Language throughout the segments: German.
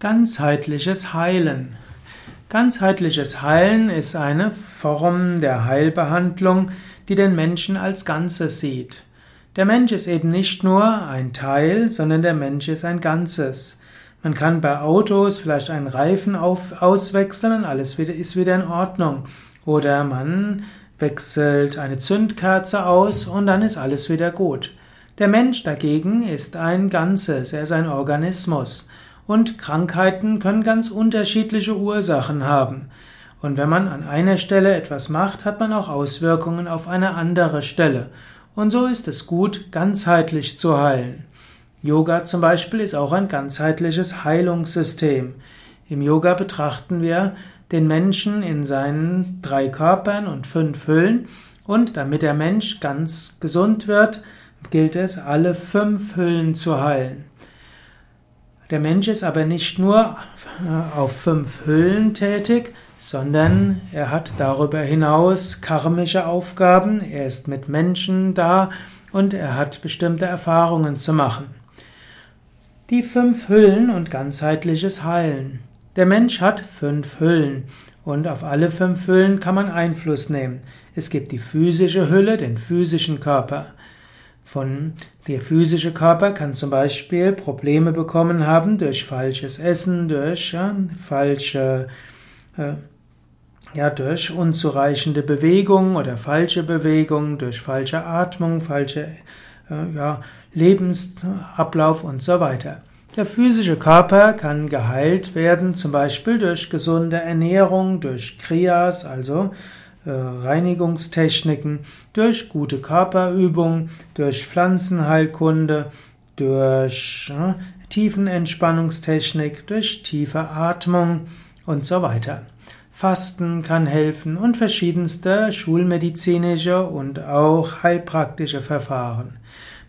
Ganzheitliches Heilen. Ganzheitliches Heilen ist eine Form der Heilbehandlung, die den Menschen als Ganzes sieht. Der Mensch ist eben nicht nur ein Teil, sondern der Mensch ist ein Ganzes. Man kann bei Autos vielleicht einen Reifen auf, auswechseln und alles wieder, ist wieder in Ordnung. Oder man wechselt eine Zündkerze aus und dann ist alles wieder gut. Der Mensch dagegen ist ein Ganzes, er ist ein Organismus. Und Krankheiten können ganz unterschiedliche Ursachen haben. Und wenn man an einer Stelle etwas macht, hat man auch Auswirkungen auf eine andere Stelle. Und so ist es gut, ganzheitlich zu heilen. Yoga zum Beispiel ist auch ein ganzheitliches Heilungssystem. Im Yoga betrachten wir den Menschen in seinen drei Körpern und fünf Hüllen. Und damit der Mensch ganz gesund wird, gilt es, alle fünf Hüllen zu heilen. Der Mensch ist aber nicht nur äh, auf fünf Hüllen tätig, sondern er hat darüber hinaus karmische Aufgaben, er ist mit Menschen da und er hat bestimmte Erfahrungen zu machen. Die fünf Hüllen und ganzheitliches Heilen. Der Mensch hat fünf Hüllen und auf alle fünf Hüllen kann man Einfluss nehmen. Es gibt die physische Hülle, den physischen Körper von der physische Körper kann zum Beispiel Probleme bekommen haben durch falsches Essen, durch ja, falsche äh, ja, durch unzureichende Bewegung oder falsche Bewegung, durch falsche Atmung, falsche äh, ja, Lebensablauf und so weiter. Der physische Körper kann geheilt werden, zum Beispiel durch gesunde Ernährung, durch Kriyas, also Reinigungstechniken, durch gute Körperübung, durch Pflanzenheilkunde, durch äh, Tiefenentspannungstechnik, durch tiefe Atmung und so weiter. Fasten kann helfen und verschiedenste schulmedizinische und auch heilpraktische Verfahren.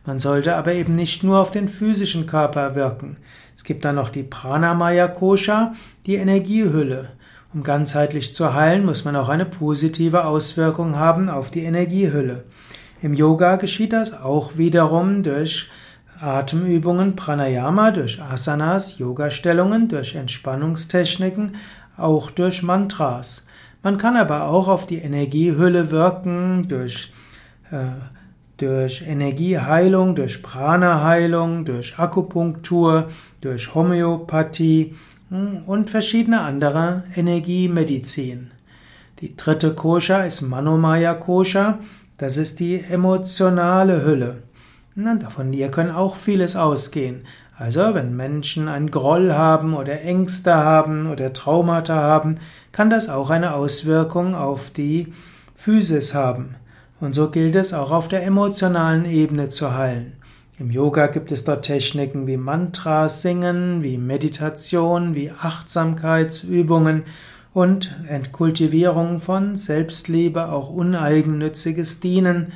Man sollte aber eben nicht nur auf den physischen Körper wirken. Es gibt dann noch die Pranamaya Kosha, die Energiehülle. Um ganzheitlich zu heilen, muss man auch eine positive Auswirkung haben auf die Energiehülle. Im Yoga geschieht das auch wiederum durch Atemübungen, Pranayama, durch Asanas, Yogastellungen, durch Entspannungstechniken, auch durch Mantras. Man kann aber auch auf die Energiehülle wirken durch, äh, durch Energieheilung, durch Prana-Heilung, durch Akupunktur, durch Homöopathie und verschiedene andere Energiemedizin. Die dritte Kosha ist Manomaya Kosha, das ist die emotionale Hülle. Von ihr können auch vieles ausgehen. Also, wenn Menschen einen Groll haben oder Ängste haben oder Traumata haben, kann das auch eine Auswirkung auf die Physis haben. Und so gilt es auch auf der emotionalen Ebene zu heilen. Im Yoga gibt es dort Techniken wie Mantras singen, wie Meditation, wie Achtsamkeitsübungen und Entkultivierung von Selbstliebe, auch uneigennütziges Dienen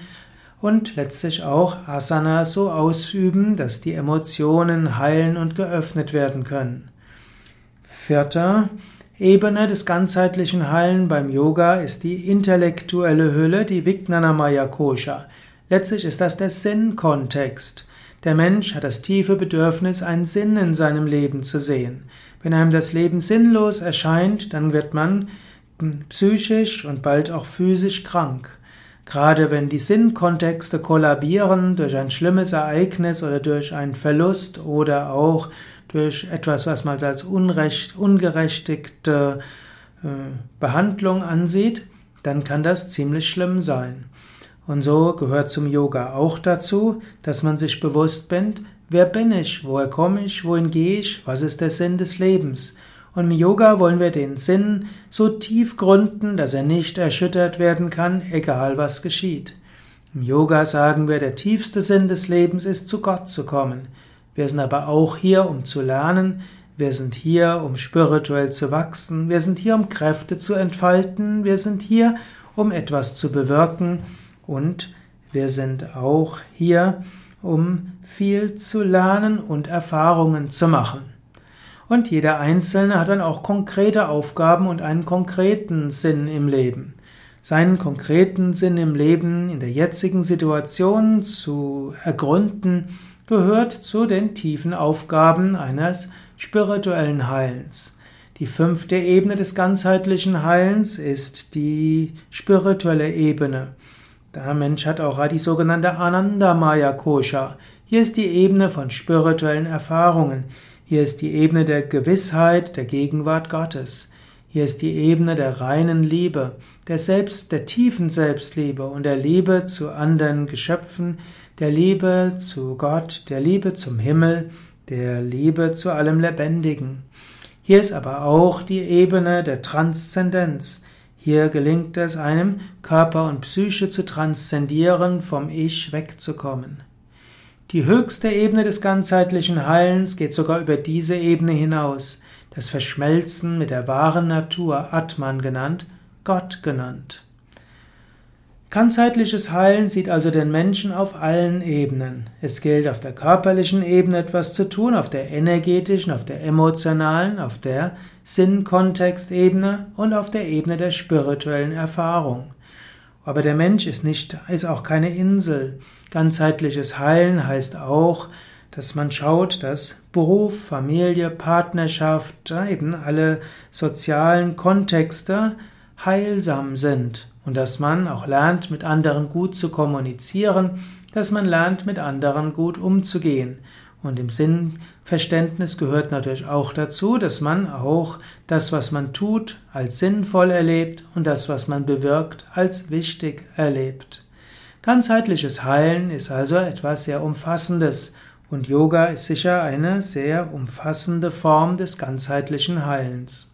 und letztlich auch Asana so ausüben, dass die Emotionen heilen und geöffnet werden können. Vierte Ebene des ganzheitlichen Heilen beim Yoga ist die intellektuelle Hülle, die Vijnanamaya Kosha. Letztlich ist das der Sinnkontext. Der Mensch hat das tiefe Bedürfnis, einen Sinn in seinem Leben zu sehen. Wenn einem das Leben sinnlos erscheint, dann wird man psychisch und bald auch physisch krank. Gerade wenn die Sinnkontexte kollabieren durch ein schlimmes Ereignis oder durch einen Verlust oder auch durch etwas, was man als unrecht, ungerechtigte äh, Behandlung ansieht, dann kann das ziemlich schlimm sein. Und so gehört zum Yoga auch dazu, dass man sich bewusst bin, wer bin ich, woher komme ich, wohin gehe ich, was ist der Sinn des Lebens. Und im Yoga wollen wir den Sinn so tief gründen, dass er nicht erschüttert werden kann, egal was geschieht. Im Yoga sagen wir, der tiefste Sinn des Lebens ist, zu Gott zu kommen. Wir sind aber auch hier, um zu lernen, wir sind hier, um spirituell zu wachsen, wir sind hier, um Kräfte zu entfalten, wir sind hier, um etwas zu bewirken, und wir sind auch hier, um viel zu lernen und Erfahrungen zu machen. Und jeder Einzelne hat dann auch konkrete Aufgaben und einen konkreten Sinn im Leben. Seinen konkreten Sinn im Leben in der jetzigen Situation zu ergründen, gehört zu den tiefen Aufgaben eines spirituellen Heilens. Die fünfte Ebene des ganzheitlichen Heilens ist die spirituelle Ebene. Der Mensch hat auch die sogenannte Anandamaya Kosha. Hier ist die Ebene von spirituellen Erfahrungen. Hier ist die Ebene der Gewissheit der Gegenwart Gottes. Hier ist die Ebene der reinen Liebe, der Selbst, der tiefen Selbstliebe und der Liebe zu anderen Geschöpfen, der Liebe zu Gott, der Liebe zum Himmel, der Liebe zu allem Lebendigen. Hier ist aber auch die Ebene der Transzendenz. Hier gelingt es einem, Körper und Psyche zu transzendieren, vom Ich wegzukommen. Die höchste Ebene des ganzheitlichen Heilens geht sogar über diese Ebene hinaus, das Verschmelzen mit der wahren Natur, Atman genannt, Gott genannt. Ganzheitliches Heilen sieht also den Menschen auf allen Ebenen. Es gilt auf der körperlichen Ebene etwas zu tun, auf der energetischen, auf der emotionalen, auf der Sinn-Kontext-Ebene und auf der Ebene der spirituellen Erfahrung. Aber der Mensch ist nicht, ist auch keine Insel. Ganzheitliches Heilen heißt auch, dass man schaut, dass Beruf, Familie, Partnerschaft, eben alle sozialen Kontexte heilsam sind und dass man auch lernt, mit anderen gut zu kommunizieren, dass man lernt, mit anderen gut umzugehen. Und im Sinnverständnis gehört natürlich auch dazu, dass man auch das, was man tut, als sinnvoll erlebt und das, was man bewirkt, als wichtig erlebt. Ganzheitliches Heilen ist also etwas sehr Umfassendes und Yoga ist sicher eine sehr umfassende Form des ganzheitlichen Heilens.